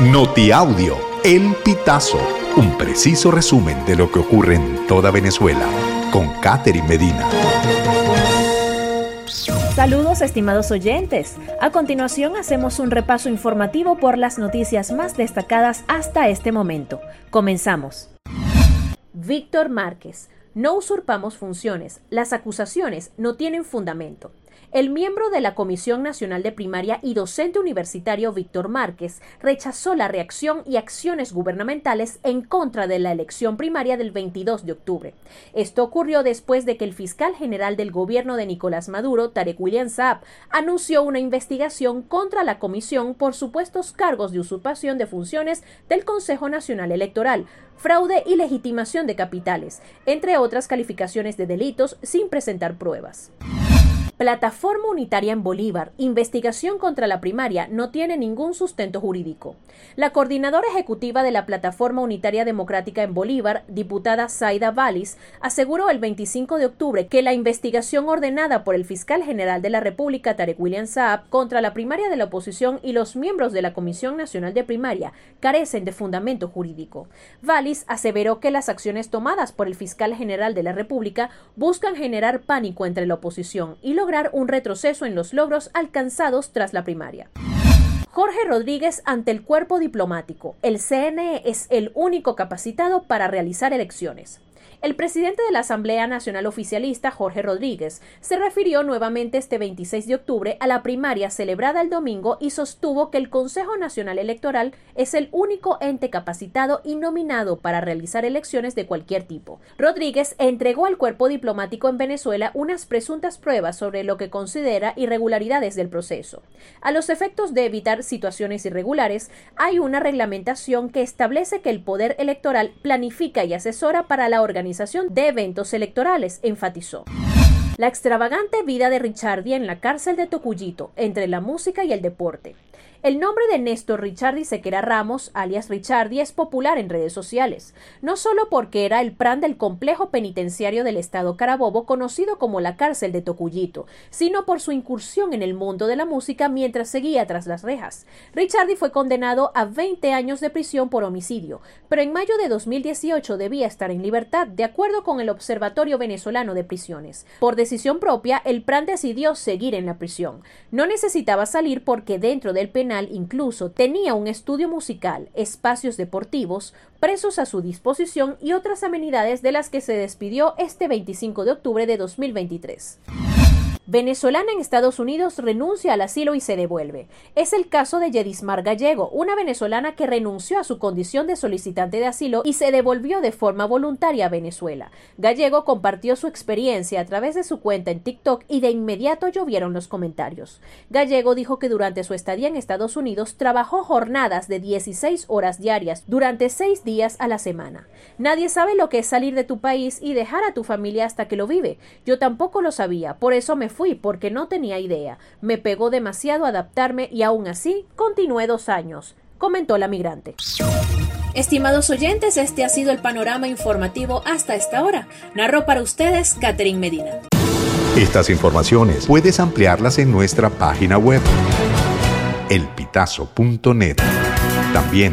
Notiaudio, El Pitazo, un preciso resumen de lo que ocurre en toda Venezuela, con Catherine Medina. Saludos estimados oyentes. A continuación hacemos un repaso informativo por las noticias más destacadas hasta este momento. Comenzamos. Víctor Márquez. No usurpamos funciones. Las acusaciones no tienen fundamento. El miembro de la Comisión Nacional de Primaria y docente universitario Víctor Márquez rechazó la reacción y acciones gubernamentales en contra de la elección primaria del 22 de octubre. Esto ocurrió después de que el fiscal general del gobierno de Nicolás Maduro, Tarek William Saab, anunció una investigación contra la comisión por supuestos cargos de usurpación de funciones del Consejo Nacional Electoral, fraude y legitimación de capitales, entre otras calificaciones de delitos sin presentar pruebas. Plataforma Unitaria en Bolívar, investigación contra la primaria, no tiene ningún sustento jurídico. La coordinadora ejecutiva de la Plataforma Unitaria Democrática en Bolívar, diputada Zaida Valis, aseguró el 25 de octubre que la investigación ordenada por el fiscal general de la República, Tarek William Saab, contra la primaria de la oposición y los miembros de la Comisión Nacional de Primaria carecen de fundamento jurídico. Valis aseveró que las acciones tomadas por el fiscal general de la República buscan generar pánico entre la oposición y lograr un retroceso en los logros alcanzados tras la primaria. Jorge Rodríguez ante el cuerpo diplomático. El CNE es el único capacitado para realizar elecciones. El presidente de la Asamblea Nacional Oficialista, Jorge Rodríguez, se refirió nuevamente este 26 de octubre a la primaria celebrada el domingo y sostuvo que el Consejo Nacional Electoral es el único ente capacitado y nominado para realizar elecciones de cualquier tipo. Rodríguez entregó al cuerpo diplomático en Venezuela unas presuntas pruebas sobre lo que considera irregularidades del proceso. A los efectos de evitar situaciones irregulares, hay una reglamentación que establece que el poder electoral planifica y asesora para la organización de eventos electorales, enfatizó. La extravagante vida de Richardi en la cárcel de Tocuyito, entre la música y el deporte. El nombre de Néstor Richardi Sequera Ramos, alias Richardi, es popular en redes sociales, no solo porque era el pran del complejo penitenciario del estado Carabobo conocido como la cárcel de Tocuyito, sino por su incursión en el mundo de la música mientras seguía tras las rejas. Richardi fue condenado a 20 años de prisión por homicidio, pero en mayo de 2018 debía estar en libertad, de acuerdo con el Observatorio Venezolano de Prisiones. Por decisión propia, el PRAN decidió seguir en la prisión. No necesitaba salir porque dentro del penal incluso tenía un estudio musical, espacios deportivos, presos a su disposición y otras amenidades de las que se despidió este 25 de octubre de 2023. Venezolana en Estados Unidos renuncia al asilo y se devuelve. Es el caso de Yedismar Gallego, una venezolana que renunció a su condición de solicitante de asilo y se devolvió de forma voluntaria a Venezuela. Gallego compartió su experiencia a través de su cuenta en TikTok y de inmediato llovieron los comentarios. Gallego dijo que durante su estadía en Estados Unidos trabajó jornadas de 16 horas diarias durante seis días a la semana. Nadie sabe lo que es salir de tu país y dejar a tu familia hasta que lo vive. Yo tampoco lo sabía, por eso me fui porque no tenía idea. Me pegó demasiado adaptarme y aún así continué dos años, comentó la migrante. Estimados oyentes, este ha sido el panorama informativo hasta esta hora. Narró para ustedes Catherine Medina. Estas informaciones puedes ampliarlas en nuestra página web, elpitazo.net. También